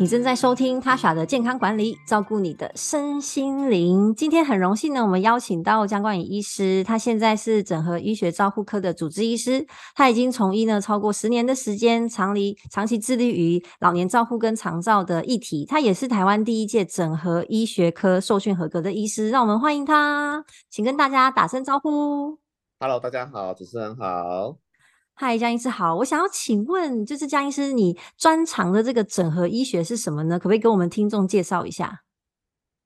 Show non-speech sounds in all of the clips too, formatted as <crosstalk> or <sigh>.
你正在收听 Tasha 的健康管理，照顾你的身心灵。今天很荣幸呢，我们邀请到姜冠宇医师，他现在是整合医学照护科的主治医师，他已经从医呢超过十年的时间，长离长期致力于老年照护跟长照的议题。他也是台湾第一届整合医学科受训合格的医师，让我们欢迎他，请跟大家打声招呼。Hello，大家好，主持人好。嗨，江医师好，我想要请问，就是江医师，你专长的这个整合医学是什么呢？可不可以给我们听众介绍一下？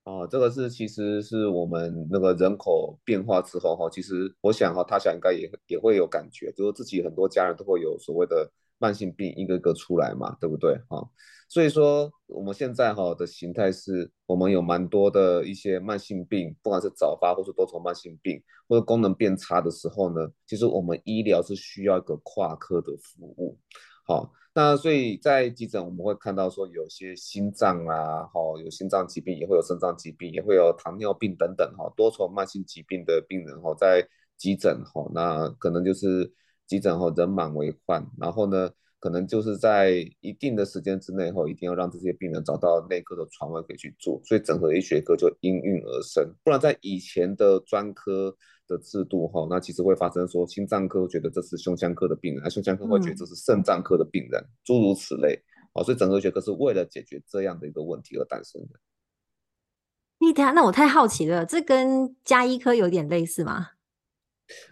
哦，这个是其实是我们那个人口变化之后哈，其实我想哈，他想应该也也会有感觉，就是自己很多家人都会有所谓的慢性病一个个出来嘛，对不对哈？所以说，我们现在哈的形态是，我们有蛮多的一些慢性病，不管是早发或是多重慢性病，或者功能变差的时候呢，其实我们医疗是需要一个跨科的服务。好，那所以在急诊我们会看到说，有些心脏啊，哈，有心脏疾病，也会有肾脏疾病，也会有糖尿病等等哈，多重慢性疾病的病人哈，在急诊哈，那可能就是急诊后人满为患，然后呢，可能就是在一定的时间之内后，一定要让这些病人找到内科的床位可以去做，所以整合医学科就应运而生。不然在以前的专科的制度哈，那其实会发生说心脏科觉得这是胸腔科的病人，而胸腔科会觉得这是肾脏科的病人，嗯、诸如此类。哦，所以整合医学科是为了解决这样的一个问题而诞生的。你那我太好奇了，这跟加医科有点类似吗？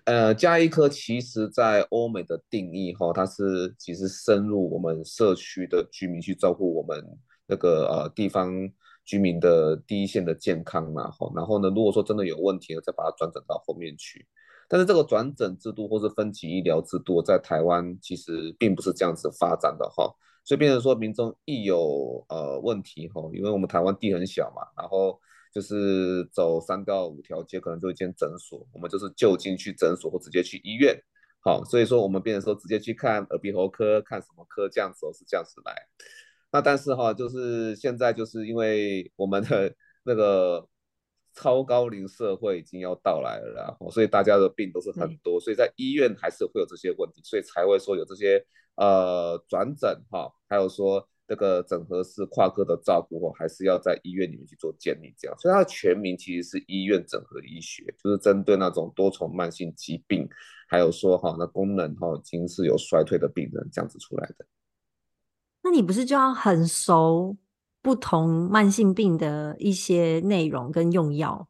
呃，加医科其实在欧美的定义哈，它是其实深入我们社区的居民去照顾我们那个呃地方居民的第一线的健康嘛哈，然后呢，如果说真的有问题了，再把它转诊到后面去。但是这个转诊制度或是分级医疗制度在台湾其实并不是这样子发展的哈，所以变成说民众一有呃问题哈，因为我们台湾地很小嘛，然后。就是走三到五条街，可能就一间诊所。我们就是就近去诊所，或直接去医院。好，所以说我们变成说直接去看耳鼻喉科，看什么科这样子，是这样子来。那但是哈，就是现在就是因为我们的 <laughs> 那个超高龄社会已经要到来了，然后所以大家的病都是很多，所以在医院还是会有这些问题，所以才会说有这些呃转诊哈，还有说。这个整合式跨科的照顾哦，还是要在医院里面去做建立，这样，所以它的全名其实是医院整合医学，就是针对那种多重慢性疾病，还有说哈，那功能哈已经是有衰退的病人这样子出来的。那你不是就要很熟不同慢性病的一些内容跟用药？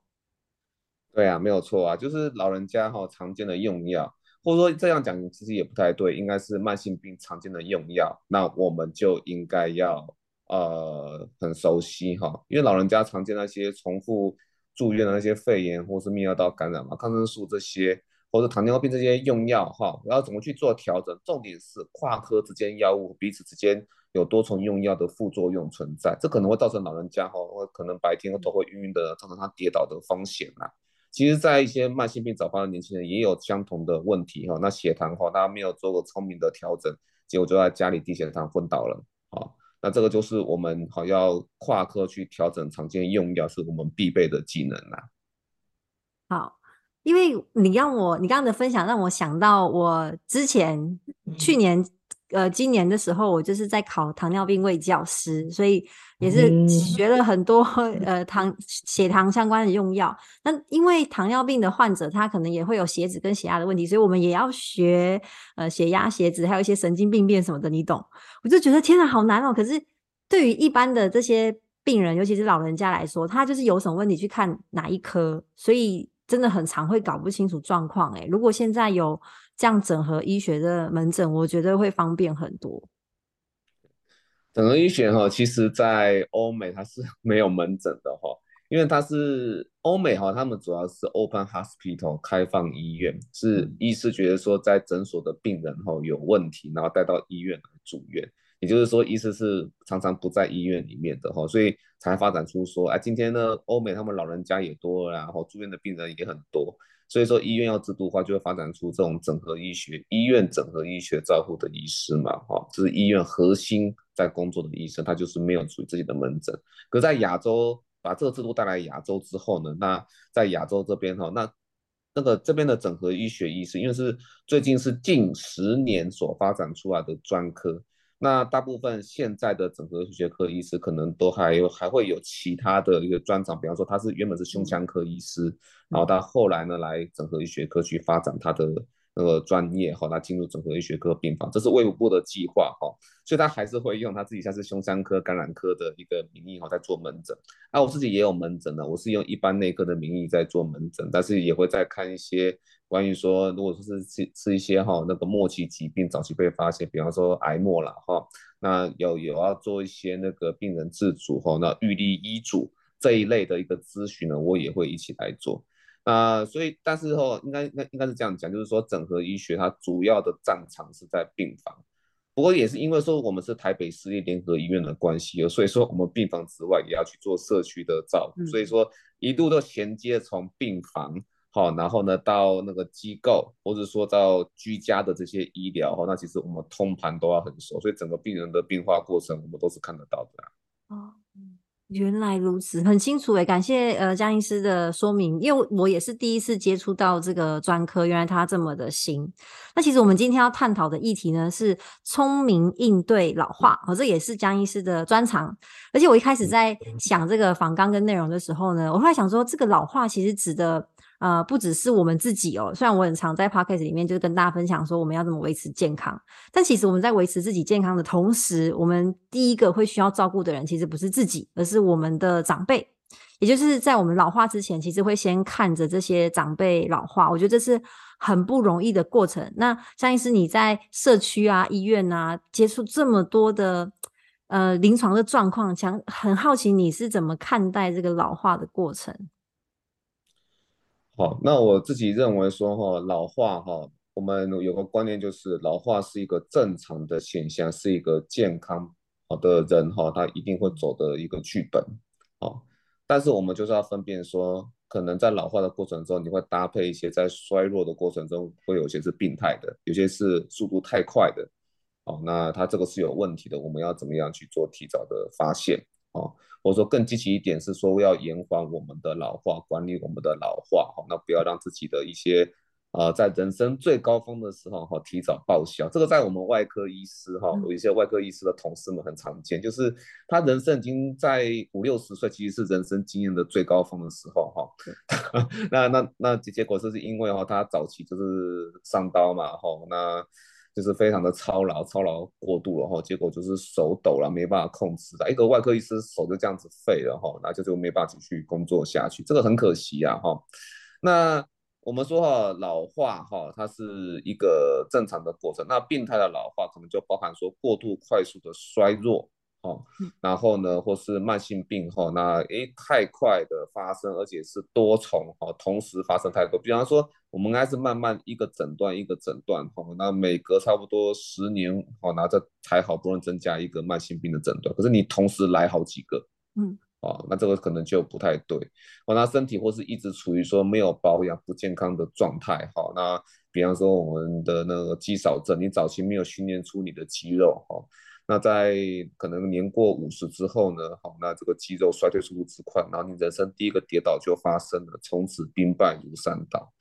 对啊，没有错啊，就是老人家哈常见的用药。或者说这样讲其实也不太对，应该是慢性病常见的用药，那我们就应该要呃很熟悉哈，因为老人家常见那些重复住院的那些肺炎或是泌尿道感染嘛，抗生素这些或者糖尿病这些用药哈，然后怎么去做调整？重点是跨科之间药物彼此之间有多重用药的副作用存在，这可能会造成老人家哈，可能白天头会晕晕的，造成他跌倒的风险啊。其实，在一些慢性病早发的年轻人也有相同的问题哈。那血糖哈，大家没有做过聪明的调整，结果就在家里低血糖昏倒了。好，那这个就是我们好要跨科去调整常见用药，是我们必备的技能啦。好，因为你让我你刚刚的分享让我想到我之前去年。呃，今年的时候，我就是在考糖尿病卫教师，所以也是学了很多呃糖血糖相关的用药。那因为糖尿病的患者，他可能也会有血脂跟血压的问题，所以我们也要学呃血压、血脂，还有一些神经病变什么的，你懂？我就觉得天哪，好难哦！可是对于一般的这些病人，尤其是老人家来说，他就是有什么问题去看哪一科，所以真的很常会搞不清楚状况。诶，如果现在有。这样整合医学的门诊，我觉得会方便很多。整合医学哈，其实在欧美它是 <laughs> 没有门诊的哈，因为它是欧美哈，他们主要是 open hospital 开放医院，是医师觉得说在诊所的病人哈有问题，然后带到医院来住院。也就是说，医师是常常不在医院里面的哈，所以才发展出说，哎，今天呢，欧美他们老人家也多了，然后住院的病人也很多，所以说医院要制度化，就会发展出这种整合医学、医院整合医学照护的医师嘛，哈，这是医院核心在工作的医生，他就是没有属于自己的门诊。可在亚洲把这个制度带来亚洲之后呢，那在亚洲这边哈，那那个这边的整合医学医师，因为是最近是近十年所发展出来的专科。那大部分现在的整合医学科医师可能都还有还会有其他的一个专长，比方说他是原本是胸腔科医师，然后他后来呢来整合医学科去发展他的。那个专业哈，他进入整合医学科病房，这是卫福部的计划哈，所以他还是会用他自己像是胸腔科、感染科的一个名义哈，在做门诊。啊，我自己也有门诊的，我是用一般内科的名义在做门诊，但是也会在看一些关于说，如果说是是是一些哈那个末期疾病早期被发现，比方说癌末了哈，那有有要做一些那个病人自主哈，那预立医嘱这一类的一个咨询呢，我也会一起来做。啊、呃，所以但是哦，应该应该应该是这样讲，就是说整合医学它主要的战场是在病房，不过也是因为说我们是台北市立联合医院的关系，所以说我们病房之外也要去做社区的照顾，嗯、所以说一度都衔接从病房好，然后呢到那个机构，或者说到居家的这些医疗哈，那其实我们通盘都要很熟，所以整个病人的变化过程我们都是看得到的。哦。原来如此，很清楚诶，感谢呃江医师的说明，因为我也是第一次接触到这个专科，原来它这么的新。那其实我们今天要探讨的议题呢是聪明应对老化，哦，这也是江医师的专长。而且我一开始在想这个访纲跟内容的时候呢，我后来想说，这个老化其实指的。呃，不只是我们自己哦，虽然我很常在 podcast 里面就是跟大家分享说我们要怎么维持健康，但其实我们在维持自己健康的同时，我们第一个会需要照顾的人其实不是自己，而是我们的长辈，也就是在我们老化之前，其实会先看着这些长辈老化。我觉得这是很不容易的过程。那江医师你在社区啊、医院啊接触这么多的呃临床的状况，想很好奇你是怎么看待这个老化的过程？好，那我自己认为说哈，老化哈，我们有个观念就是老化是一个正常的现象，是一个健康好的人哈，他一定会走的一个剧本。好，但是我们就是要分辨说，可能在老化的过程中，你会搭配一些在衰弱的过程中，会有些是病态的，有些是速度太快的。好，那它这个是有问题的，我们要怎么样去做提早的发现？哦，或者说更积极一点是说要延缓我们的老化，管理我们的老化，哈，那不要让自己的一些，呃，在人生最高峰的时候，哈，提早报销。这个在我们外科医师，哈，有一些外科医师的同事们很常见，就是他人生已经在五六十岁，其实是人生经验的最高峰的时候，<laughs> 哈。那那那结果就是因为哈，他早期就是上刀嘛，哈，那。就是非常的操劳，操劳过度了哈，结果就是手抖了，没办法控制的，一个外科医师手就这样子废了哈，那就就没办法继续工作下去，这个很可惜啊哈。那我们说哈，老化哈，它是一个正常的过程，那病态的老化可能就包含说过度快速的衰弱。哦，然后呢，或是慢性病后，那诶太快的发生，而且是多重哈，同时发生太多。比方说，我们还是慢慢一个诊断一个诊断哈，那每隔差不多十年哈，那这才好不容易增加一个慢性病的诊断，可是你同时来好几个，嗯，哦，那这个可能就不太对。哦，那身体或是一直处于说没有保养不健康的状态，哈，那比方说我们的那个肌少症，你早期没有训练出你的肌肉，哈。那在可能年过五十之后呢，好，那这个肌肉衰退速度之快，然后你人生第一个跌倒就发生了，从此兵败如山倒。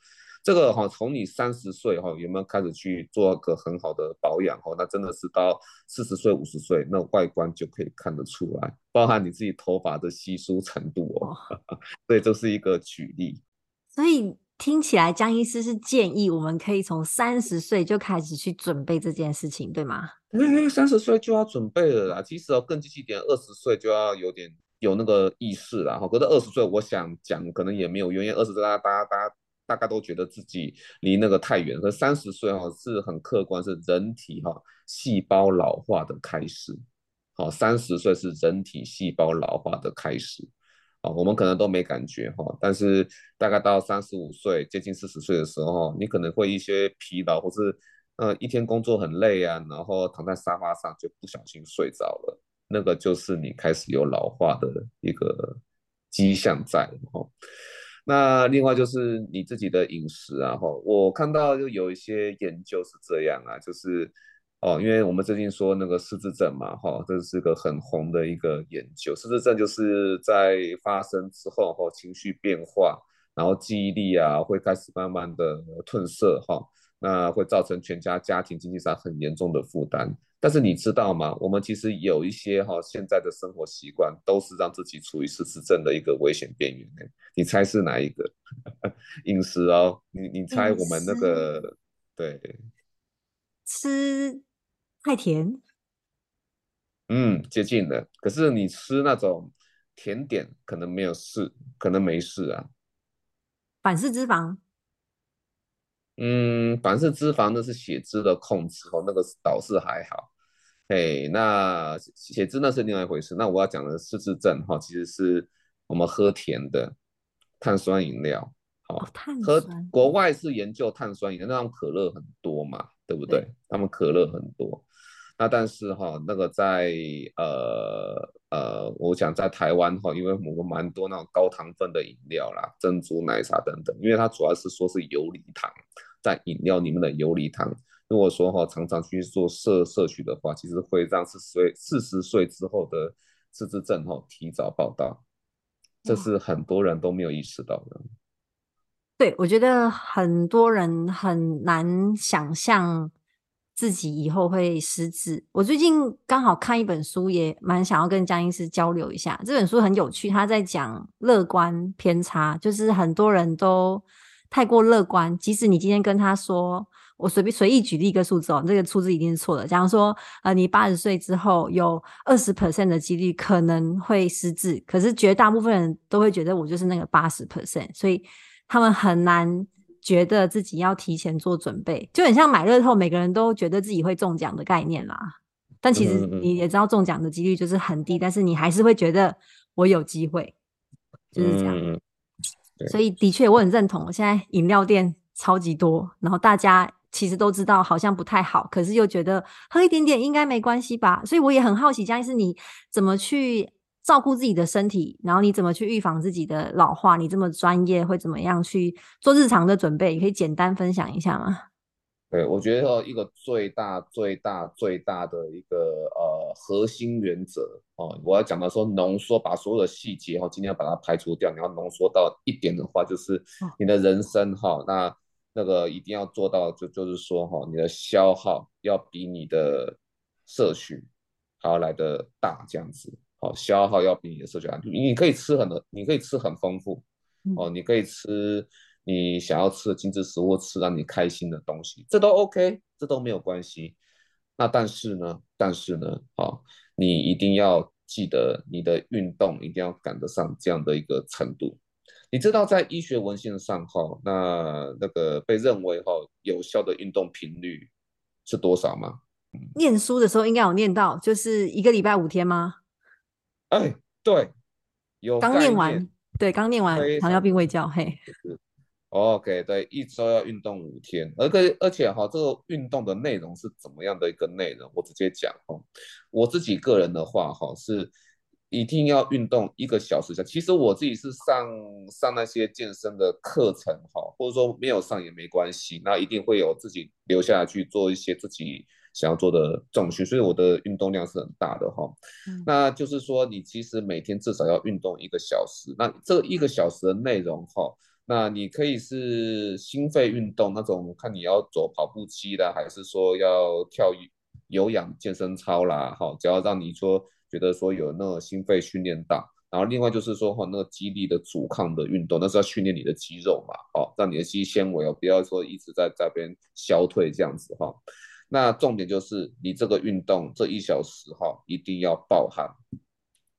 这个哈，从你三十岁哈有没有开始去做个很好的保养哈，那真的是到四十岁五十岁，那外观就可以看得出来，包含你自己头发的稀疏程度哦。<laughs> 所以这是一个举例。所以。听起来江医师是建议我们可以从三十岁就开始去准备这件事情，对吗？因为三十岁就要准备了啦。其实哦，更积极点，二十岁就要有点有那个意识了哈。可是二十岁，我想讲可能也没有用，因为二十岁大家大家大家大概都觉得自己离那个太远。可三十岁哈是很客观，是人体哈细胞老化的开始。好，三十岁是人体细胞老化的开始。啊，我们可能都没感觉哈，但是大概到三十五岁，接近四十岁的时候，你可能会一些疲劳，或是呃一天工作很累啊，然后躺在沙发上就不小心睡着了，那个就是你开始有老化的一个迹象在哈。那另外就是你自己的饮食啊哈，我看到就有一些研究是这样啊，就是。哦，因为我们最近说那个失智症嘛，哈、哦，这是个很红的一个研究。失智症就是在发生之后，哈、哦，情绪变化，然后记忆力啊会开始慢慢的褪色，哈、哦，那会造成全家家庭经济上很严重的负担。但是你知道吗？我们其实有一些哈、哦，现在的生活习惯都是让自己处于失智症的一个危险边缘。你猜是哪一个？<laughs> 饮食哦，你你猜我们那个对吃。太甜，嗯，接近了。可是你吃那种甜点，可能没有事，可能没事啊。反式脂肪，嗯，反式脂肪那是血脂的控制哦，那个倒是还好。哎，那血脂那是另外一回事。那我要讲的失智症哈，其实是我们喝甜的碳酸饮料。好，喝国外是研究碳酸饮料，那种可乐很多嘛，对不对？他们可乐很多。那但是哈，那个在呃呃，我想在台湾哈，因为我们蛮多那种高糖分的饮料啦，珍珠奶茶等等，因为它主要是说是游离糖在饮料里面的游离糖。如果说哈常常去做摄摄取的话，其实会让四十岁四十岁之后的失智症哈提早报道，这是很多人都没有意识到的。对，我觉得很多人很难想象。自己以后会失智。我最近刚好看一本书，也蛮想要跟江医师交流一下。这本书很有趣，他在讲乐观偏差，就是很多人都太过乐观。即使你今天跟他说，我随便随意举例一个数字哦，这个数字一定是错的。假如说，呃，你八十岁之后有二十 percent 的几率可能会失智，可是绝大部分人都会觉得我就是那个八十 percent，所以他们很难。觉得自己要提前做准备，就很像买乐透，每个人都觉得自己会中奖的概念啦。但其实你也知道，中奖的几率就是很低，但是你还是会觉得我有机会，就是这样。所以的确，我很认同。现在饮料店超级多，然后大家其实都知道好像不太好，可是又觉得喝一点点应该没关系吧。所以我也很好奇，江医师你怎么去？照顾自己的身体，然后你怎么去预防自己的老化？你这么专业，会怎么样去做日常的准备？你可以简单分享一下吗？对，我觉得一个最大、最大、最大的一个呃核心原则哦，我要讲到说浓缩，把所有的细节哈，今天要把它排除掉，你要浓缩到一点的话，就是你的人生哈、哦，那那个一定要做到，就就是说哈，你的消耗要比你的摄取还要来的大，这样子。哦，消耗要比你的摄取量，你可以吃很多，你可以吃很丰富，哦，你可以吃你想要吃的精致食物，吃让你开心的东西，这都 OK，这都没有关系。那但是呢，但是呢，哦，你一定要记得你的运动一定要赶得上这样的一个程度。你知道在医学文献上，哈，那那个被认为哈有效的运动频率是多少吗？念书的时候应该有念到，就是一个礼拜五天吗？哎，对，有刚念完，对，刚念完糖尿病卫教，嘿，OK，对，一周要运动五天，而且而且哈，这个运动的内容是怎么样的一个内容？我直接讲哦，我自己个人的话哈，是一定要运动一个小时。其实我自己是上上那些健身的课程哈，或者说没有上也没关系，那一定会有自己留下来去做一些自己。想要做的重训，所以我的运动量是很大的哈。嗯、那就是说，你其实每天至少要运动一个小时。那这一个小时的内容哈，那你可以是心肺运动那种，看你要走跑步机的，还是说要跳有氧健身操啦，哈，只要让你说觉得说有那个心肺训练到。然后另外就是说哈，那个肌力的阻抗的运动，那是要训练你的肌肉嘛，哦，让你的肌纤维哦，不要说一直在这边消退这样子哈。那重点就是你这个运动这一小时哈，一定要爆汗，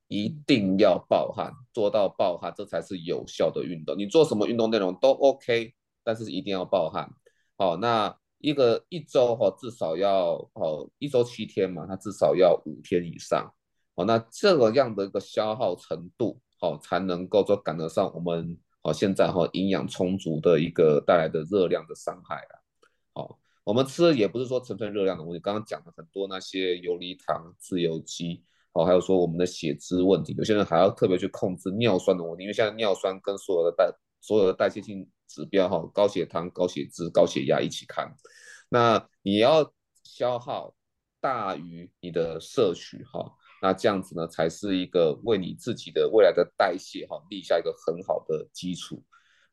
一定要爆汗，做到爆汗，这才是有效的运动。你做什么运动内容都 OK，但是一定要爆汗。好，那一个一周哈，至少要哦，一周七天嘛，它至少要五天以上。好，那这个样的一个消耗程度，好才能够说赶得上我们好现在哈营养充足的一个带来的热量的伤害啊。好，我们吃的也不是说纯粹热量的问题，刚刚讲了很多那些游离糖、自由基，好，还有说我们的血脂问题，有些人还要特别去控制尿酸的问题，因为现在尿酸跟所有的代所有的代谢性指标哈，高血糖、高血脂、高血压一起看，那你要消耗大于你的摄取哈。那这样子呢，才是一个为你自己的未来的代谢哈立下一个很好的基础。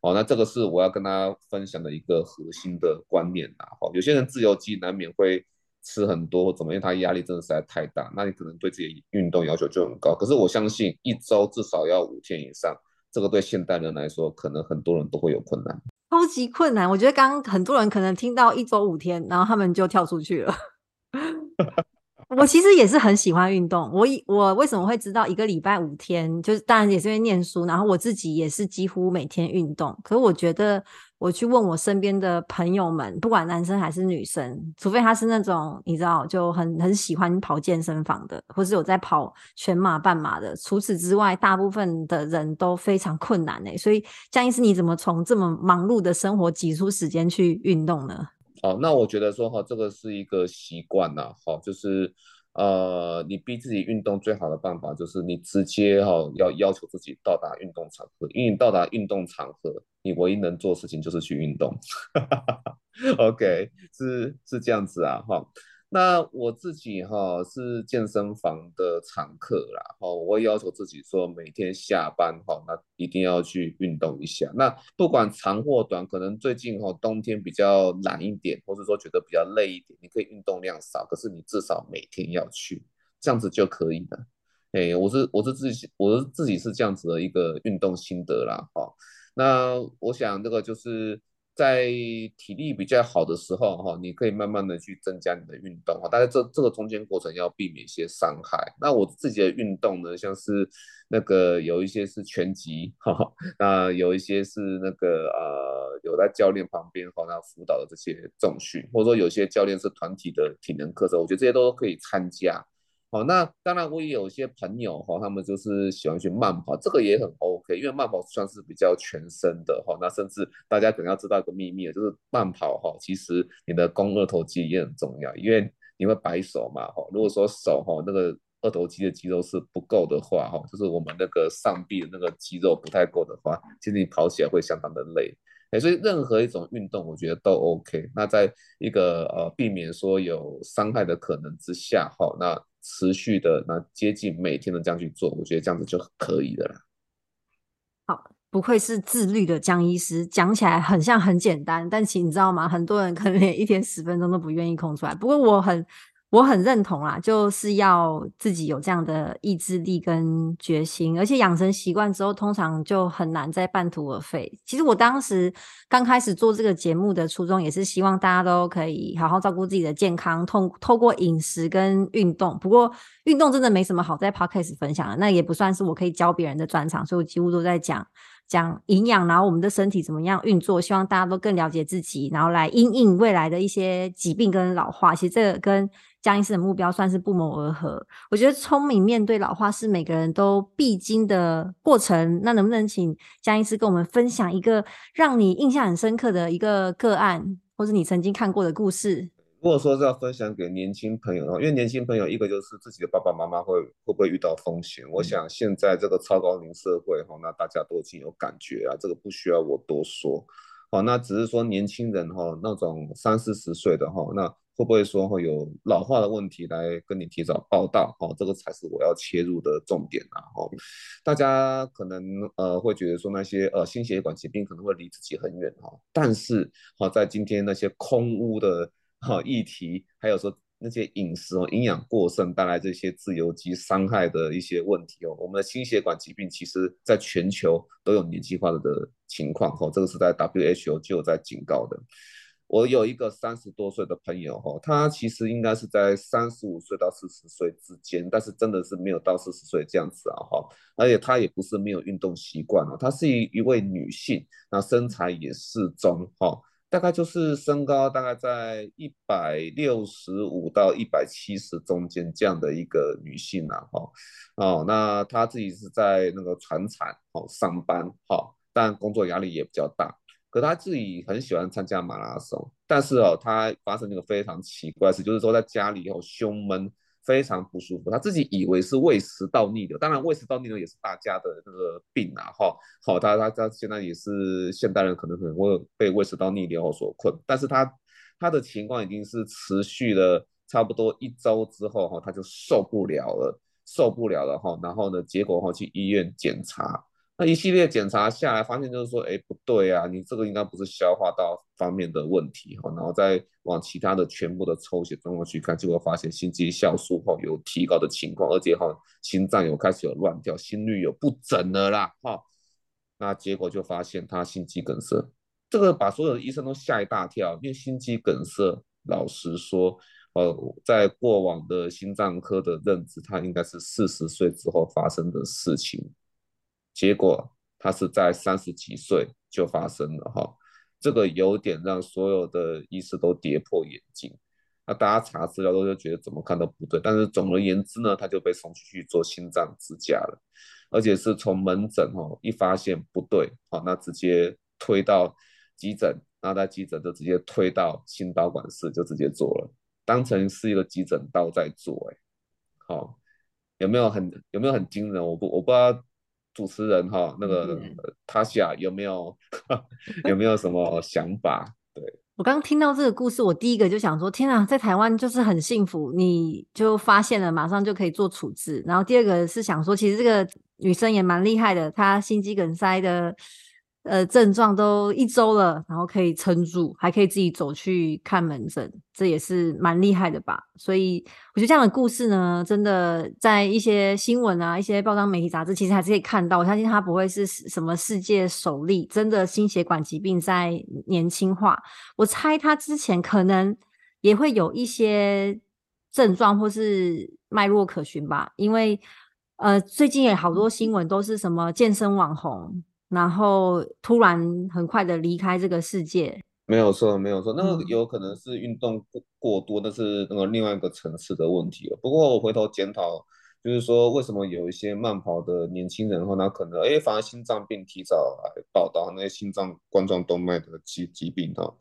好，那这个是我要跟大家分享的一个核心的观念呐。好，有些人自由基难免会吃很多，怎么样？因他压力真的实在太大，那你可能对自己运动要求就很高。可是我相信一周至少要五天以上，这个对现代人来说，可能很多人都会有困难。超级困难，我觉得刚刚很多人可能听到一周五天，然后他们就跳出去了。<laughs> 我其实也是很喜欢运动。我以我为什么会知道一个礼拜五天，就是当然也是因为念书，然后我自己也是几乎每天运动。可是我觉得我去问我身边的朋友们，不管男生还是女生，除非他是那种你知道就很很喜欢跑健身房的，或是有在跑全马、半马的，除此之外，大部分的人都非常困难诶。所以江医师，你怎么从这么忙碌的生活挤出时间去运动呢？好，那我觉得说哈，这个是一个习惯呐，好，就是呃，你逼自己运动最好的办法就是你直接哈要要求自己到达运动场合，因为你到达运动场合，你唯一能做的事情就是去运动。<laughs> OK，是是这样子啊，哈。那我自己哈是健身房的常客啦，哈，我会要求自己说每天下班哈，那一定要去运动一下。那不管长或短，可能最近哈冬天比较懒一点，或者说觉得比较累一点，你可以运动量少，可是你至少每天要去，这样子就可以了。哎，我是我是自己我是自己是这样子的一个运动心得啦，哈。那我想这个就是。在体力比较好的时候，哈，你可以慢慢的去增加你的运动，哈，但是这这个中间过程要避免一些伤害。那我自己的运动呢，像是那个有一些是拳击，哈，那有一些是那个呃有在教练旁边哈，那辅导的这些重训，或者说有些教练是团体的体能课程，我觉得这些都可以参加。好，那当然我也有一些朋友哈，他们就是喜欢去慢跑，这个也很 OK，因为慢跑算是比较全身的哈。那甚至大家可能要知道一个秘密，就是慢跑哈，其实你的肱二头肌也很重要，因为你会摆手嘛哈。如果说手哈那个二头肌的肌肉是不够的话哈，就是我们那个上臂的那个肌肉不太够的话，其实你跑起来会相当的累。哎，所以任何一种运动，我觉得都 OK。那在一个呃避免说有伤害的可能之下哈，那。持续的那接近每天的这样去做，我觉得这样子就可以的啦。好，不愧是自律的江医师，讲起来很像很简单，但其实你知道吗？很多人可能连一天十分钟都不愿意空出来。不过我很。我很认同啦，就是要自己有这样的意志力跟决心，而且养成习惯之后，通常就很难再半途而废。其实我当时刚开始做这个节目的初衷，也是希望大家都可以好好照顾自己的健康，透透过饮食跟运动。不过运动真的没什么好在 Podcast 分享的，那也不算是我可以教别人的专长，所以我几乎都在讲讲营养，然后我们的身体怎么样运作，希望大家都更了解自己，然后来因应未来的一些疾病跟老化。其实这个跟江医师的目标算是不谋而合。我觉得聪明面对老化是每个人都必经的过程。那能不能请江医师跟我们分享一个让你印象很深刻的一个个案，或是你曾经看过的故事？如果说是要分享给年轻朋友的话，因为年轻朋友一个就是自己的爸爸妈妈会会不会遇到风险？嗯、我想现在这个超高龄社会哈，那大家都已经有感觉啊，这个不需要我多说。好，那只是说年轻人哈，那种三四十岁的哈，那。会不会说会有老化的问题来跟你提早报道？哈，这个才是我要切入的重点啊！哈，大家可能呃会觉得说那些呃心血管疾病可能会离自己很远哈，但是好在今天那些空屋的哈议题，还有说那些饮食哦营养过剩带来这些自由基伤害的一些问题哦，我们的心血管疾病其实在全球都有年轻化的情况哈，这个是在 WHO 就有在警告的。我有一个三十多岁的朋友，哈，他其实应该是在三十五岁到四十岁之间，但是真的是没有到四十岁这样子啊，哈，而且他也不是没有运动习惯啊，她是一一位女性，那身材也适中，哈，大概就是身高大概在一百六十五到一百七十中间这样的一个女性啊，哈，哦，那她自己是在那个船厂哦上班，哈，但工作压力也比较大，可她自己很喜欢参加马拉松，但是哦，她发生一个非常奇怪的事，就是说在家里哦胸闷。非常不舒服，他自己以为是胃食道逆流，当然胃食道逆流也是大家的那个病啊，哈，好，他他他现在也是现代人可能可能会被胃食道逆流所困，但是他他的情况已经是持续了差不多一周之后，哈，他就受不了了，受不了了，哈，然后呢，结果哈去医院检查。那一系列检查下来，发现就是说，哎，不对啊，你这个应该不是消化道方面的问题哈，然后再往其他的全部的抽血状况去看，结果发现心肌酵素哈有提高的情况，而且哈心脏有开始有乱跳，心率有不整了啦哈，那结果就发现他心肌梗塞，这个把所有的医生都吓一大跳，因为心肌梗塞，老实说，呃，在过往的心脏科的认知，它应该是四十岁之后发生的事情。结果他是在三十几岁就发生了哈，这个有点让所有的医师都跌破眼镜。那大家查资料都就觉得怎么看都不对，但是总而言之呢，他就被送去做心脏支架了，而且是从门诊哈一发现不对，好，那直接推到急诊，然后在急诊就直接推到心导管室就直接做了，当成是一个急诊刀在做，哎，好，有没有很有没有很惊人？我不我不知道。主持人哈，那个他下有没有 <laughs> 有没有什么想法？对，我刚刚听到这个故事，我第一个就想说：天啊，在台湾就是很幸福，你就发现了，马上就可以做处置。然后第二个是想说，其实这个女生也蛮厉害的，她心肌梗塞的。呃，症状都一周了，然后可以撑住，还可以自己走去看门诊，这也是蛮厉害的吧？所以我觉得这样的故事呢，真的在一些新闻啊、一些报章媒体杂志，其实还是可以看到。我相信它不会是什么世界首例，真的心血管疾病在年轻化。我猜他之前可能也会有一些症状或是脉络可循吧，因为呃，最近也好多新闻都是什么健身网红。然后突然很快的离开这个世界，没有错，没有错，那个有可能是运动过过多，那是那个另外一个层次的问题了。不过我回头检讨，就是说为什么有一些慢跑的年轻人，哈，那可能哎，反而心脏病提早来报道，那些心脏冠状动脉的疾疾病哈，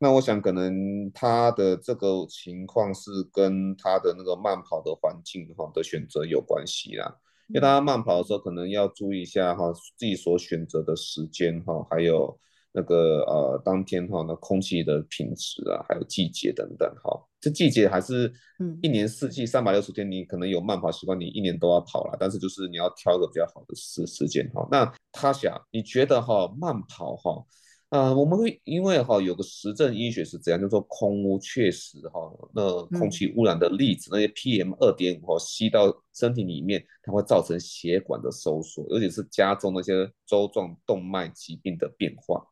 那我想可能他的这个情况是跟他的那个慢跑的环境哈的选择有关系啦。因为大家慢跑的时候，可能要注意一下哈，自己所选择的时间哈，还有那个呃当天哈那空气的品质啊，还有季节等等哈。这季节还是一年四季三百六十天，你可能有慢跑习惯，你一年都要跑了，但是就是你要挑一个比较好的时时间哈。那他想，你觉得哈慢跑哈？啊、呃，我们会因为哈有个实证医学是怎样，就是说空污确实哈，那空气污染的粒子、嗯、那些 PM 二点五哈吸到身体里面，它会造成血管的收缩，尤其是加重那些周状动脉疾病的变化，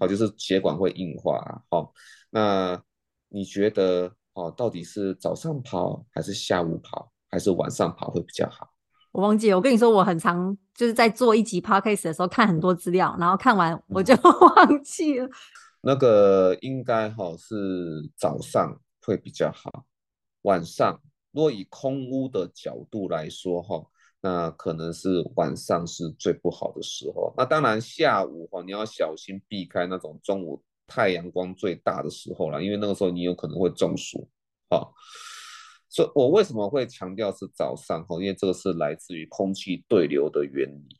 好，就是血管会硬化啊。好，那你觉得哦，到底是早上跑还是下午跑还是晚上跑会比较好？我忘记了，我跟你说，我很常就是在做一集 podcast 的时候看很多资料，然后看完我就 <laughs> 忘记了。嗯、那个应该哈是早上会比较好，晚上若以空屋的角度来说哈，那可能是晚上是最不好的时候。那当然下午哈你要小心避开那种中午太阳光最大的时候了，因为那个时候你有可能会中暑。好。所以我为什么会强调是早上？因为这个是来自于空气对流的原理。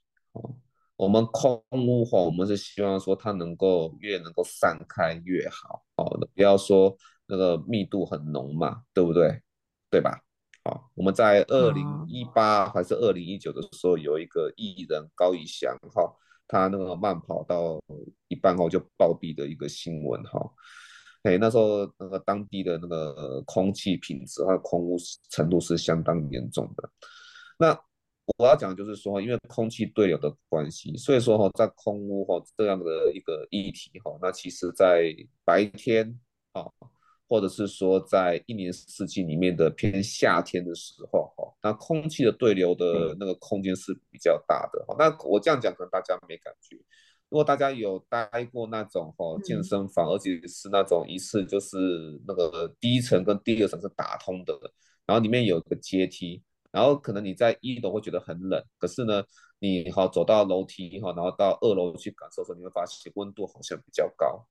我们空屋哈，我们是希望说它能够越能够散开越好。好的，不要说那个密度很浓嘛，对不对？对吧？好，我们在二零一八还是二零一九的时候，有一个艺人高以翔哈，他那个慢跑到一半后就暴毙的一个新闻哈。哎，那时候那个当地的那个空气品质和空污程度是相当严重的。那我要讲的就是说，因为空气对流的关系，所以说哈，在空污哈这样的一个议题哈，那其实在白天啊，或者是说在一年四季里面的偏夏天的时候哈，那空气的对流的那个空间是比较大的哈。那我这样讲可能大家没感觉。如果大家有待过那种哦健身房，而且是那种一次就是那个第一层跟第二层是打通的，然后里面有个阶梯，然后可能你在一楼会觉得很冷，可是呢，你好走到楼梯哈，然后到二楼去感受的时候，你会发现温度好像比较高。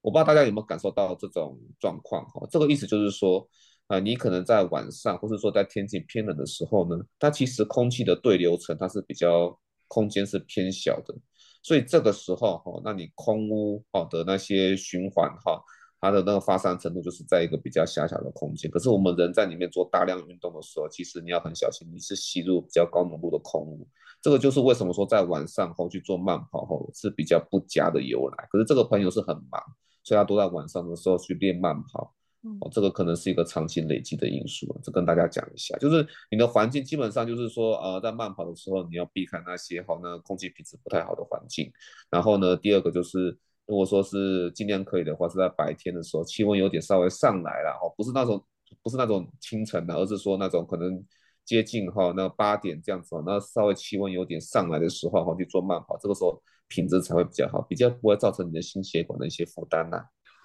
我不知道大家有没有感受到这种状况哈？这个意思就是说，啊，你可能在晚上，或是说在天气偏冷的时候呢，它其实空气的对流层它是比较空间是偏小的，所以这个时候哈，那你空污哈的那些循环哈，它的那个发散程度就是在一个比较狭小的空间。可是我们人在里面做大量运动的时候，其实你要很小心，你是吸入比较高浓度的空污。这个就是为什么说在晚上后去做慢跑后是比较不佳的由来。可是这个朋友是很忙。所以他都在晚上的时候去练慢跑，哦，这个可能是一个长期累积的因素，这跟大家讲一下，就是你的环境基本上就是说，呃，在慢跑的时候你要避开那些哈，那空气品质不太好的环境。然后呢，第二个就是，如果说是尽量可以的话，是在白天的时候，气温有点稍微上来了，哦，不是那种不是那种清晨的，而是说那种可能接近哈那八点这样子，那稍微气温有点上来的时候哈去做慢跑，这个时候。品质才会比较好，比较不会造成你的心血管的一些负担呐。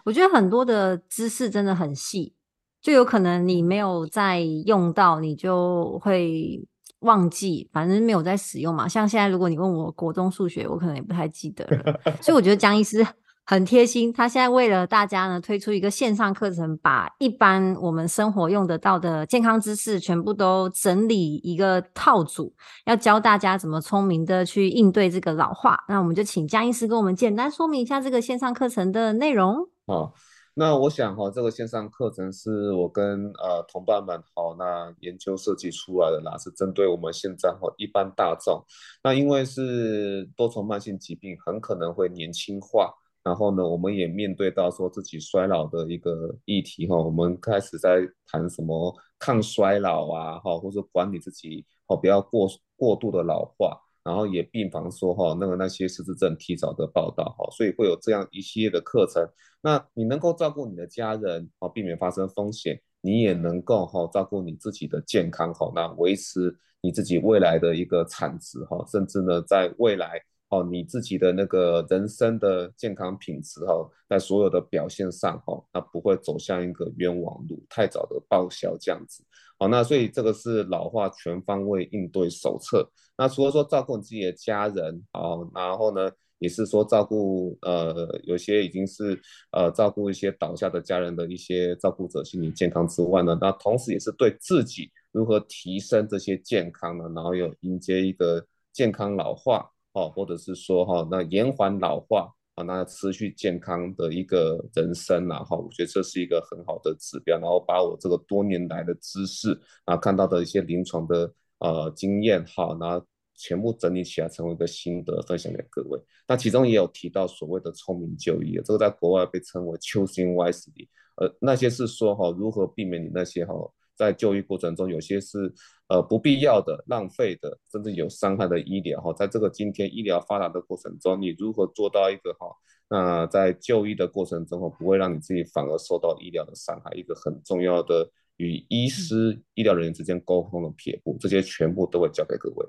我觉得很多的知识真的很细，就有可能你没有在用到，你就会忘记，反正没有在使用嘛。像现在，如果你问我国中数学，我可能也不太记得了。所以我觉得江医师。很贴心，他现在为了大家呢，推出一个线上课程，把一般我们生活用得到的健康知识全部都整理一个套组，要教大家怎么聪明的去应对这个老化。那我们就请江医师跟我们简单说明一下这个线上课程的内容。好，那我想哈，这个线上课程是我跟呃同伴们好那研究设计出来的啦，是针对我们现在哈一般大众。那因为是多重慢性疾病，很可能会年轻化。然后呢，我们也面对到说自己衰老的一个议题哈，我们开始在谈什么抗衰老啊哈，或者管理自己哦，不要过过度的老化，然后也预防说哈那个那些失智症提早的报道哈，所以会有这样一系列的课程。那你能够照顾你的家人哦，避免发生风险，你也能够哈照顾你自己的健康哈，那维持你自己未来的一个产值哈，甚至呢在未来。哦，你自己的那个人生的健康品质哈，在所有的表现上哈，那不会走向一个冤枉路，太早的报销这样子。好，那所以这个是老化全方位应对手册。那除了说照顾你自己的家人，好，然后呢，也是说照顾呃，有些已经是呃照顾一些倒下的家人的一些照顾者心理健康之外呢，那同时也是对自己如何提升这些健康呢，然后有迎接一个健康老化。哦，或者是说哈，那延缓老化啊，那持续健康的一个人生，然后我觉得这是一个很好的指标。然后把我这个多年来的知识啊，看到的一些临床的呃经验哈，然后全部整理起来成为一个心得分享给各位。那其中也有提到所谓的聪明就医，这个在国外被称为 choosing wisely，呃，那些是说哈，如何避免你那些哈。在就医过程中，有些是呃不必要的、浪费的，甚至有伤害的医疗哈。在这个今天医疗发达的过程中，你如何做到一个哈？那在就医的过程中，不会让你自己反而受到医疗的伤害。一个很重要的与医师、嗯、医疗人员之间沟通的撇步，这些全部都会交给各位。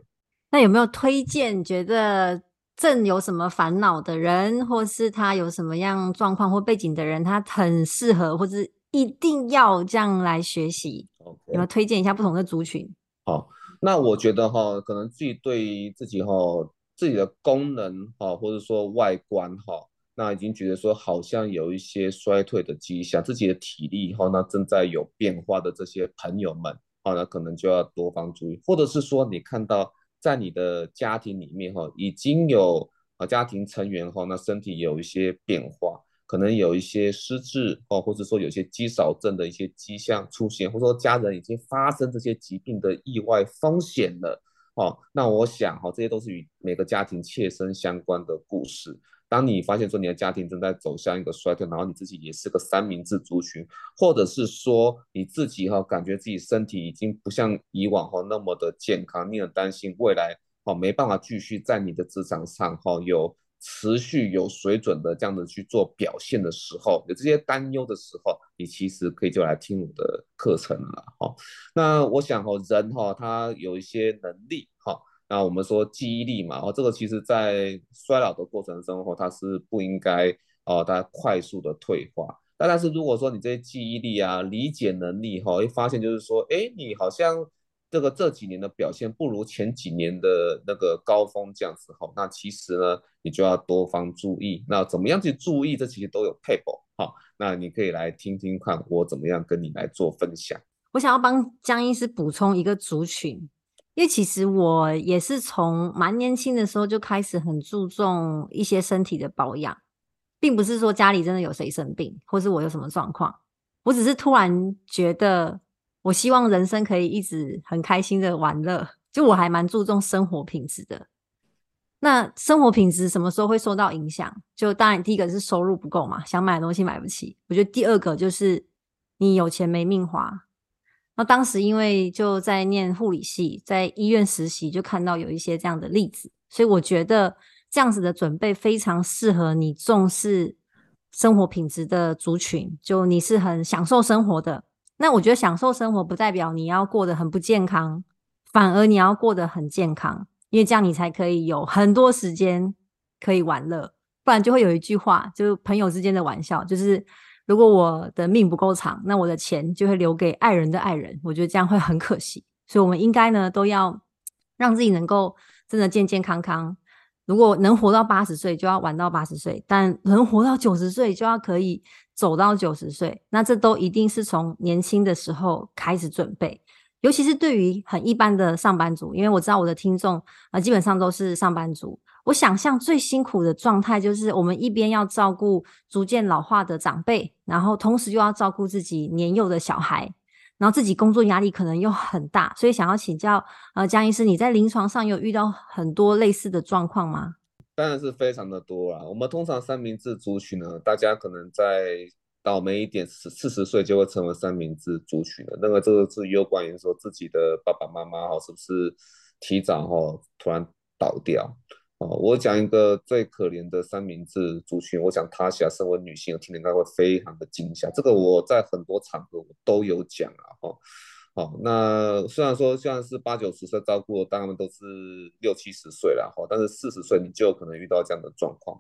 那有没有推荐？觉得正有什么烦恼的人，或是他有什么样状况或背景的人，他很适合，或是一定要这样来学习.有没有推荐一下不同的族群？好，那我觉得哈，可能自己对于自己哈自己的功能哈，或者说外观哈，那已经觉得说好像有一些衰退的迹象，自己的体力哈，那正在有变化的这些朋友们，好，那可能就要多方注意，或者是说你看到在你的家庭里面哈，已经有啊家庭成员哈，那身体有一些变化。可能有一些失智哦，或者说有些肌少症的一些迹象出现，或者说家人已经发生这些疾病的意外风险了哦。那我想哈，这些都是与每个家庭切身相关的故事。当你发现说你的家庭正在走向一个衰退，然后你自己也是个三明治族群，或者是说你自己哈感觉自己身体已经不像以往哈那么的健康，你很担心未来哦没办法继续在你的职场上哈有。持续有水准的这样子去做表现的时候，有这些担忧的时候，你其实可以就来听我的课程了哈。那我想哈，人哈他有一些能力哈，那我们说记忆力嘛，哦，这个其实在衰老的过程中，哦，它是不应该哦，它快速的退化。但是如果说你这些记忆力啊、理解能力哈，会发现就是说，哎，你好像这个这几年的表现不如前几年的那个高峰这样子哈，那其实呢，你就要多方注意。那怎么样去注意？这其实都有 table 哈。那你可以来听听看我怎么样跟你来做分享。我想要帮江医师补充一个族群。因为其实我也是从蛮年轻的时候就开始很注重一些身体的保养，并不是说家里真的有谁生病，或是我有什么状况，我只是突然觉得，我希望人生可以一直很开心的玩乐，就我还蛮注重生活品质的。那生活品质什么时候会受到影响？就当然第一个是收入不够嘛，想买的东西买不起。我觉得第二个就是你有钱没命花。那当时因为就在念护理系，在医院实习，就看到有一些这样的例子，所以我觉得这样子的准备非常适合你重视生活品质的族群。就你是很享受生活的，那我觉得享受生活不代表你要过得很不健康，反而你要过得很健康，因为这样你才可以有很多时间可以玩乐。不然就会有一句话，就是朋友之间的玩笑，就是。如果我的命不够长，那我的钱就会留给爱人的爱人，我觉得这样会很可惜。所以，我们应该呢，都要让自己能够真的健健康康。如果能活到八十岁，就要玩到八十岁；但能活到九十岁，就要可以走到九十岁。那这都一定是从年轻的时候开始准备。尤其是对于很一般的上班族，因为我知道我的听众啊，基本上都是上班族。我想象最辛苦的状态就是，我们一边要照顾逐渐老化的长辈，然后同时又要照顾自己年幼的小孩，然后自己工作压力可能又很大，所以想要请教，呃，江医师，你在临床上有遇到很多类似的状况吗？当然是非常的多啦。我们通常三明治族群呢，大家可能在倒霉一点，四四十岁就会成为三明治族群了。那个这个是有关于说自己的爸爸妈妈哈，是不是提早哈突然倒掉？哦，我讲一个最可怜的三明治族群，我想他想身为女性，听了应该会非常的惊吓。这个我在很多场合我都有讲啊，哈，好，那虽然说虽然是八九十岁照顾，当然都是六七十岁了，哈，但是四十岁你就有可能遇到这样的状况。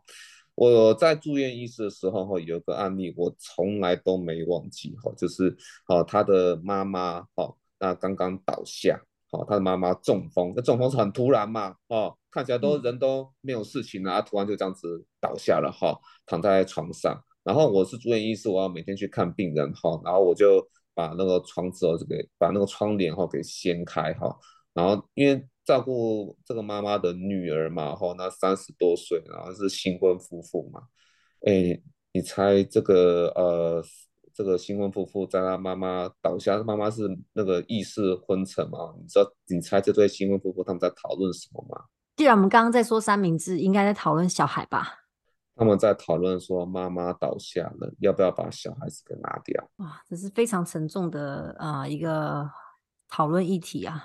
我在住院医师的时候，哈，有一个案例我从来都没忘记，哈，就是，哦，他的妈妈，哈，那刚刚倒下。好，他的妈妈中风，那中风是很突然嘛，哦，看起来都人都没有事情了，啊，突然就这样子倒下了，哈，躺在床上。然后我是住院医师，我要每天去看病人，哈，然后我就把那个窗子哦，这个把那个窗帘哈给掀开，哈，然后因为照顾这个妈妈的女儿嘛，哈，那三十多岁，然后是新婚夫妇嘛，哎，你猜这个呃？这个新婚夫妇在他妈妈倒下，妈妈是那个意识昏沉嘛？你知道？你猜这对新婚夫妇他们在讨论什么吗？既然我们刚刚在说三明治，应该在讨论小孩吧？他们在讨论说妈妈倒下了，要不要把小孩子给拿掉？哇，这是非常沉重的啊、呃、一个讨论议题啊。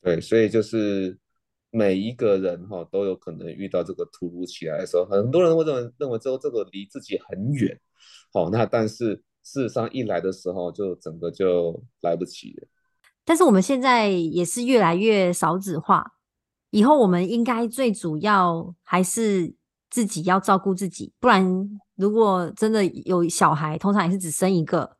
对，所以就是每一个人哈都有可能遇到这个突如其来的时候，很多人会认为认为之后这个离自己很远，好，那但是。事实上，一来的时候就整个就来不及了。但是我们现在也是越来越少子化，以后我们应该最主要还是自己要照顾自己，不然如果真的有小孩，通常也是只生一个，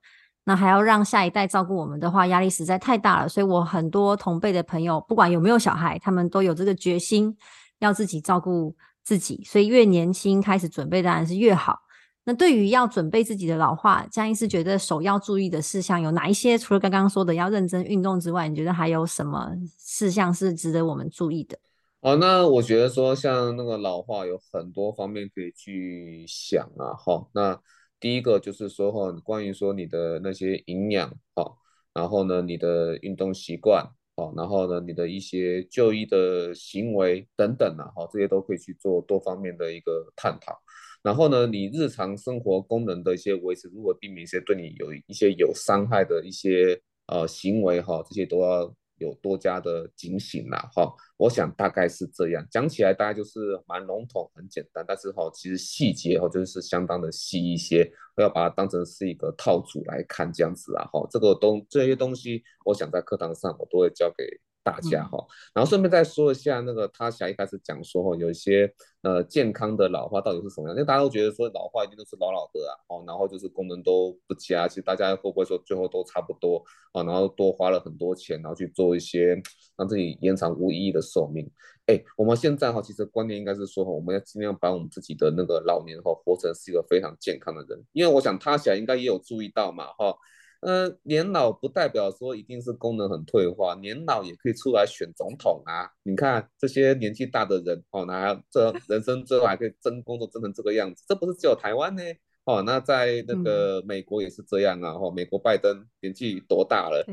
那还要让下一代照顾我们的话，压力实在太大了。所以我很多同辈的朋友，不管有没有小孩，他们都有这个决心要自己照顾自己，所以越年轻开始准备当然是越好。那对于要准备自己的老化，江医师觉得首要注意的事项有哪一些？除了刚刚说的要认真运动之外，你觉得还有什么事项是值得我们注意的？哦，那我觉得说像那个老化有很多方面可以去想啊，哈。那第一个就是说哈，关于说你的那些营养，哈，然后呢，你的运动习惯，哈，然后呢，你的一些就医的行为等等啊，哈，这些都可以去做多方面的一个探讨。然后呢，你日常生活功能的一些维持，如果避免一些对你有一些有伤害的一些呃行为哈，这些都要有多加的警醒了哈。我想大概是这样，讲起来大概就是蛮笼统、很简单，但是哈，其实细节哈就是相当的细一些，不要把它当成是一个套组来看这样子啊哈。这个东这些东西，我想在课堂上我都会教给大家哈。然后顺便再说一下，那个他想一开始讲说哈，有一些呃健康的老化到底是什么样？因为大家都觉得说老化一定都是老老的啊，哦，然后就是功能都不佳。其实大家会不会说最后都差不多啊？然后多花了很多钱，然后去做一些让自己延长无意义的寿命。哎，我们现在哈，其实观念应该是说哈，我们要尽量把我们自己的那个老年哈活成是一个非常健康的人。因为我想他想应该也有注意到嘛哈。呃，年老不代表说一定是功能很退化，年老也可以出来选总统啊！你看这些年纪大的人，哦，那这人生最后还可以争工作争成这个样子，这不是只有台湾呢？哦，那在那个美国也是这样啊！哦，美国拜登年纪多大了？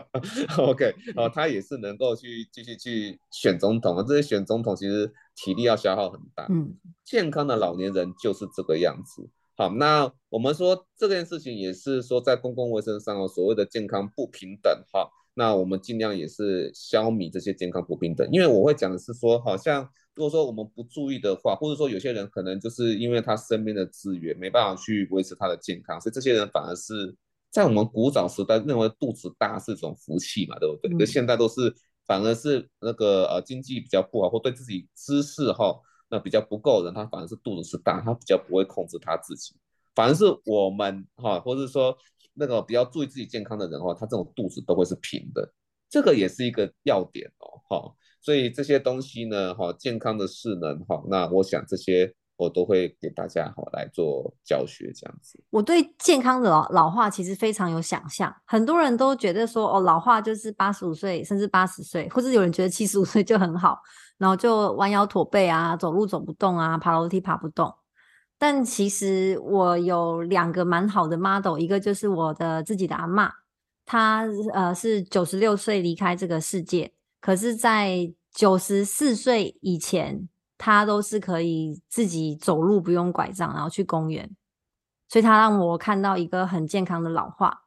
<laughs> OK，哦，他也是能够去继续去选总统啊！这些选总统其实体力要消耗很大，嗯，健康的老年人就是这个样子。好，那我们说这件事情也是说在公共卫生上哦，所谓的健康不平等哈，那我们尽量也是消弭这些健康不平等，因为我会讲的是说，好像如果说我们不注意的话，或者说有些人可能就是因为他身边的资源没办法去维持他的健康，所以这些人反而是在我们古早时代认为肚子大是一种福气嘛，对不对？那、嗯、现在都是反而是那个呃经济比较不好，或对自己知识哈。那比较不够的人，他反而是肚子是大，他比较不会控制他自己。反而是我们哈，或者说那个比较注意自己健康的人哈，他这种肚子都会是平的，这个也是一个要点哦哈。所以这些东西呢哈，健康的势能哈，那我想这些我都会给大家哈来做教学这样子。我对健康的老老化其实非常有想象，很多人都觉得说哦，老化就是八十五岁甚至八十岁，或者有人觉得七十五岁就很好。然后就弯腰驼背啊，走路走不动啊，爬楼梯爬不动。但其实我有两个蛮好的 model，一个就是我的自己的阿嬷，她呃是九十六岁离开这个世界，可是，在九十四岁以前，她都是可以自己走路，不用拐杖，然后去公园。所以她让我看到一个很健康的老化。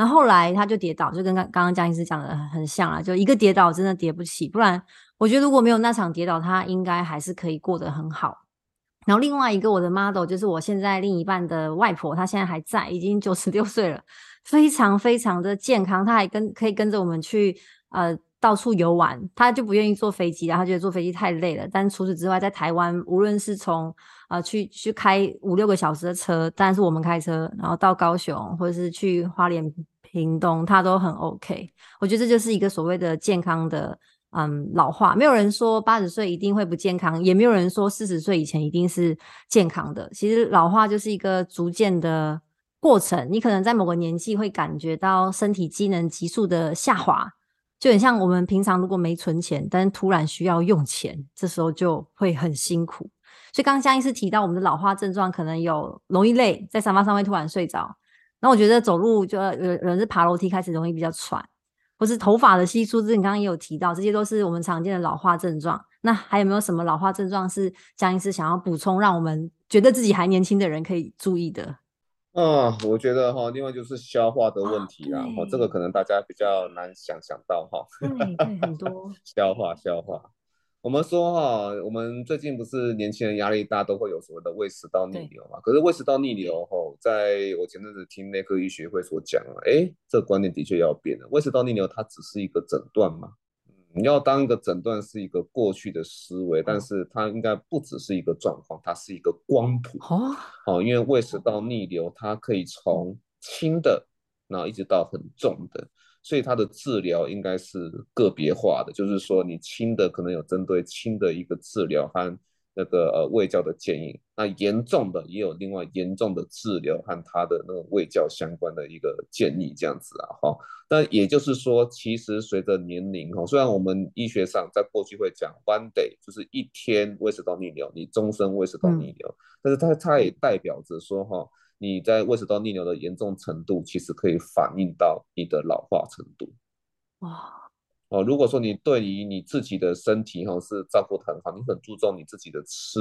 然后后来他就跌倒，就跟刚刚刚江医师讲的很像啊，就一个跌倒真的跌不起，不然。我觉得如果没有那场跌倒，他应该还是可以过得很好。然后另外一个我的 model 就是我现在另一半的外婆，她现在还在，已经九十六岁了，非常非常的健康。她还跟可以跟着我们去呃到处游玩，她就不愿意坐飞机，然后觉得坐飞机太累了。但除此之外，在台湾无论是从呃去去开五六个小时的车，当然是我们开车，然后到高雄或者是去花莲、屏东，它都很 OK。我觉得这就是一个所谓的健康的。嗯，老化没有人说八十岁一定会不健康，也没有人说四十岁以前一定是健康的。其实老化就是一个逐渐的过程，你可能在某个年纪会感觉到身体机能急速的下滑，就很像我们平常如果没存钱，但是突然需要用钱，这时候就会很辛苦。所以刚刚江医师提到我们的老化症状，可能有容易累，在沙发上会突然睡着，那我觉得走路就有人是爬楼梯开始容易比较喘。或是头发的稀疏，这你刚刚也有提到，这些都是我们常见的老化症状。那还有没有什么老化症状是江医师想要补充，让我们觉得自己还年轻的人可以注意的？啊、哦，我觉得哈，另外就是消化的问题啦，哈、哦，这个可能大家比较难想想到哈。对，对，很多消化 <laughs> 消化。我们说哈，我们最近不是年轻人压力大，都会有所谓的胃食道逆流嘛？可是胃食道逆流哈，在我前阵子听内科医学会所讲啊，哎，这个观念的确要变了。胃食道逆流它只是一个诊断嘛？你要当一个诊断是一个过去的思维，但是它应该不只是一个状况，它是一个光谱。哦，好，因为胃食道逆流它可以从轻的，然后一直到很重的。所以它的治疗应该是个别化的，就是说你轻的可能有针对轻的一个治疗和那个呃胃教的建议，那严重的也有另外严重的治疗和它的那个胃教相关的一个建议这样子啊哈。但也就是说，其实随着年龄哈，虽然我们医学上在过去会讲 one day 就是一天胃食道逆流，你终身胃食道逆流，但是它它也代表着说哈。你在胃食道逆流的严重程度，其实可以反映到你的老化程度。哇，哦，如果说你对于你自己的身体哈是照顾得很好，你很注重你自己的吃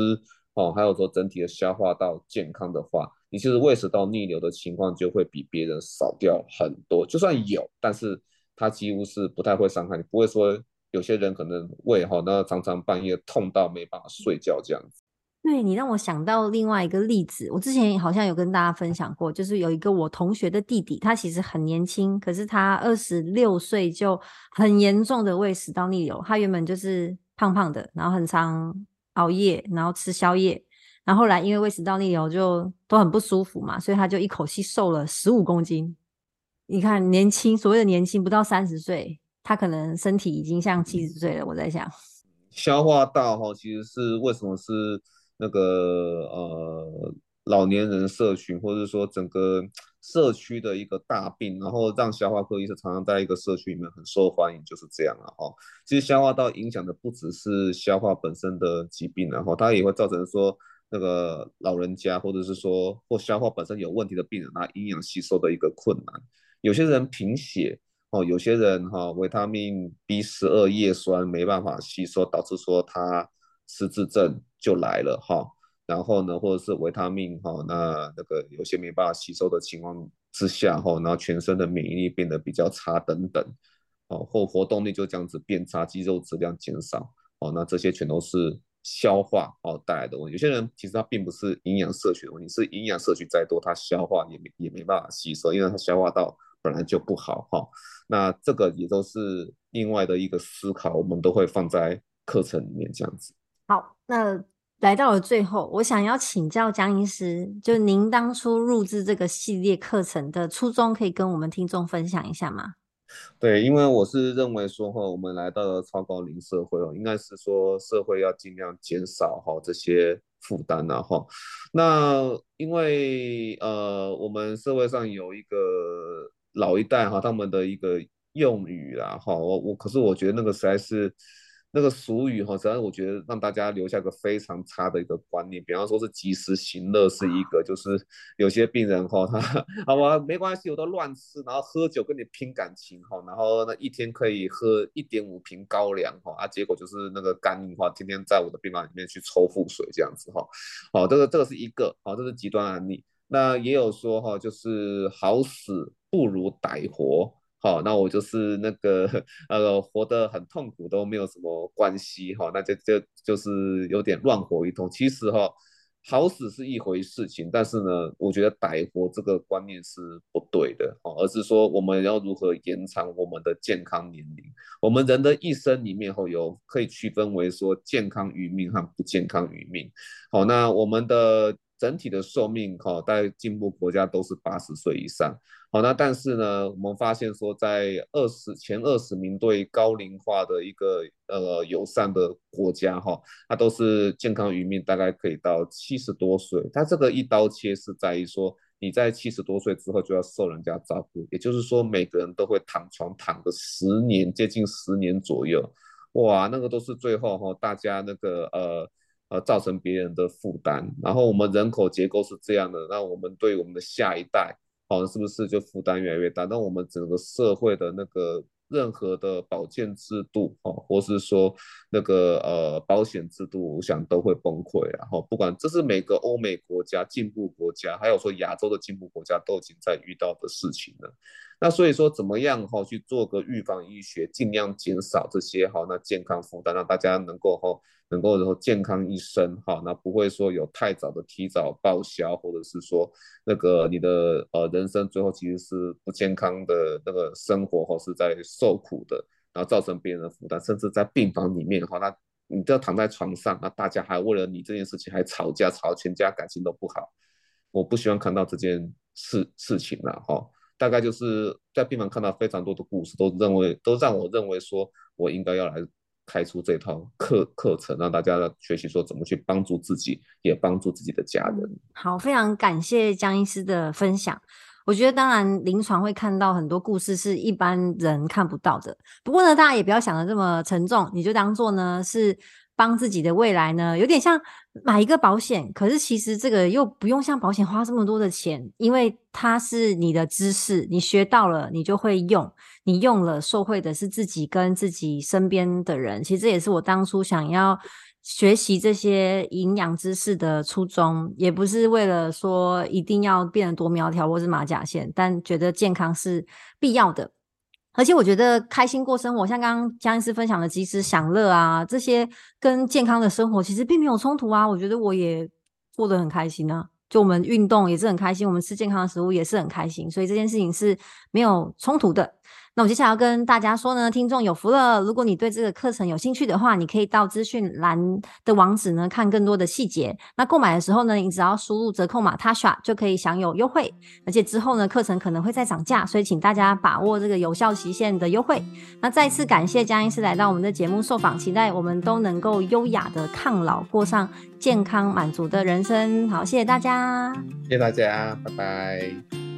哦，还有说整体的消化道健康的话，你其实胃食道逆流的情况就会比别人少掉很多。就算有，但是它几乎是不太会伤害你，不会说有些人可能胃哈，那常常半夜痛到没办法睡觉这样子。对，你让我想到另外一个例子，我之前好像有跟大家分享过，就是有一个我同学的弟弟，他其实很年轻，可是他二十六岁就很严重的胃食道逆流。他原本就是胖胖的，然后很常熬夜，然后吃宵夜，然后后来因为胃食道逆流就都很不舒服嘛，所以他就一口气瘦了十五公斤。你看，年轻，所谓的年轻，不到三十岁，他可能身体已经像七十岁了。我在想，消化道哈，其实是为什么是？那个呃老年人社群，或者说整个社区的一个大病，然后让消化科医生常常在一个社区里面很受欢迎，就是这样了哈。其实消化道影响的不只是消化本身的疾病，然后它也会造成说那个老人家，或者是说或消化本身有问题的病人，他营养吸收的一个困难。有些人贫血哦，有些人哈维他命 B 十二叶酸没办法吸收，导致说他。失智症就来了哈，然后呢，或者是维他命哈，那那个有些没办法吸收的情况之下哈，然后全身的免疫力变得比较差等等，哦，或活动力就这样子变差，肌肉质量减少，哦，那这些全都是消化哦带来的问题。有些人其实他并不是营养摄取的问题，是营养摄取再多，他消化也没也没办法吸收，因为他消化道本来就不好哈。那这个也都是另外的一个思考，我们都会放在课程里面这样子。好，那来到了最后，我想要请教江医师，就您当初入制这个系列课程的初衷，可以跟我们听众分享一下吗？对，因为我是认为说哈，我们来到了超高龄社会哦，应该是说社会要尽量减少哈这些负担呐哈。那因为呃，我们社会上有一个老一代哈，他们的一个用语啦哈，我我可是我觉得那个实在是。那个俗语哈，实际上我觉得让大家留下个非常差的一个观念，比方说是及时行乐是一个，就是有些病人哈，他好吧没关系，我都乱吃，然后喝酒跟你拼感情哈，然后那一天可以喝一点五瓶高粱哈，啊结果就是那个肝硬化，天天在我的病房里面去抽腹水这样子哈，好，这个这个是一个，好，这是极端案例，那也有说哈，就是好死不如歹活。好，那我就是那个 <laughs> 呃，活得很痛苦都没有什么关系哈，那就就就是有点乱活一通。其实哈，好死是一回事情，但是呢，我觉得歹活这个观念是不对的哈，而是说我们要如何延长我们的健康年龄。我们人的一生里面哈，有可以区分为说健康余命和不健康余命。好，那我们的。整体的寿命哈，在进步国家都是八十岁以上。好，那但是呢，我们发现说，在二十前二十名对高龄化的一个呃友善的国家哈，它都是健康余命大概可以到七十多岁。它这个一刀切是在于说，你在七十多岁之后就要受人家照顾，也就是说每个人都会躺床躺个十年，接近十年左右。哇，那个都是最后哈，大家那个呃。呃，造成别人的负担，然后我们人口结构是这样的，那我们对我们的下一代，好，是不是就负担越来越大？那我们整个社会的那个任何的保健制度，哈，或是说那个呃保险制度，我想都会崩溃，然后不管这是每个欧美国家进步国家，还有说亚洲的进步国家都已经在遇到的事情了。那所以说，怎么样哈去做个预防医学，尽量减少这些哈那健康负担，让大家能够哈能够然后健康一生哈，那不会说有太早的提早报销，或者是说那个你的呃人生最后其实是不健康的那个生活或是在受苦的，然后造成别人的负担，甚至在病房里面哈，那你都要躺在床上，那大家还为了你这件事情还吵架，吵全家感情都不好，我不希望看到这件事事情了哈。大概就是在病房看到非常多的故事，都认为都让我认为说，我应该要来开出这套课课程，让大家学习说怎么去帮助自己，也帮助自己的家人。好，非常感谢江医师的分享。我觉得当然临床会看到很多故事是一般人看不到的，不过呢，大家也不要想得这么沉重，你就当做呢是。帮自己的未来呢，有点像买一个保险，可是其实这个又不用像保险花这么多的钱，因为它是你的知识，你学到了你就会用，你用了受惠的是自己跟自己身边的人。其实这也是我当初想要学习这些营养知识的初衷，也不是为了说一定要变得多苗条或是马甲线，但觉得健康是必要的。而且我觉得开心过生活，像刚刚江医师分享的及时享乐啊，这些跟健康的生活其实并没有冲突啊。我觉得我也过得很开心啊，就我们运动也是很开心，我们吃健康的食物也是很开心，所以这件事情是没有冲突的。那我接下来要跟大家说呢，听众有福了。如果你对这个课程有兴趣的话，你可以到资讯栏的网址呢看更多的细节。那购买的时候呢，你只要输入折扣码 Tasha 就可以享有优惠。而且之后呢，课程可能会再涨价，所以请大家把握这个有效期限的优惠。那再次感谢江医师来到我们的节目受访，期待我们都能够优雅的抗老，过上健康满足的人生。好，谢谢大家，谢谢大家，拜拜。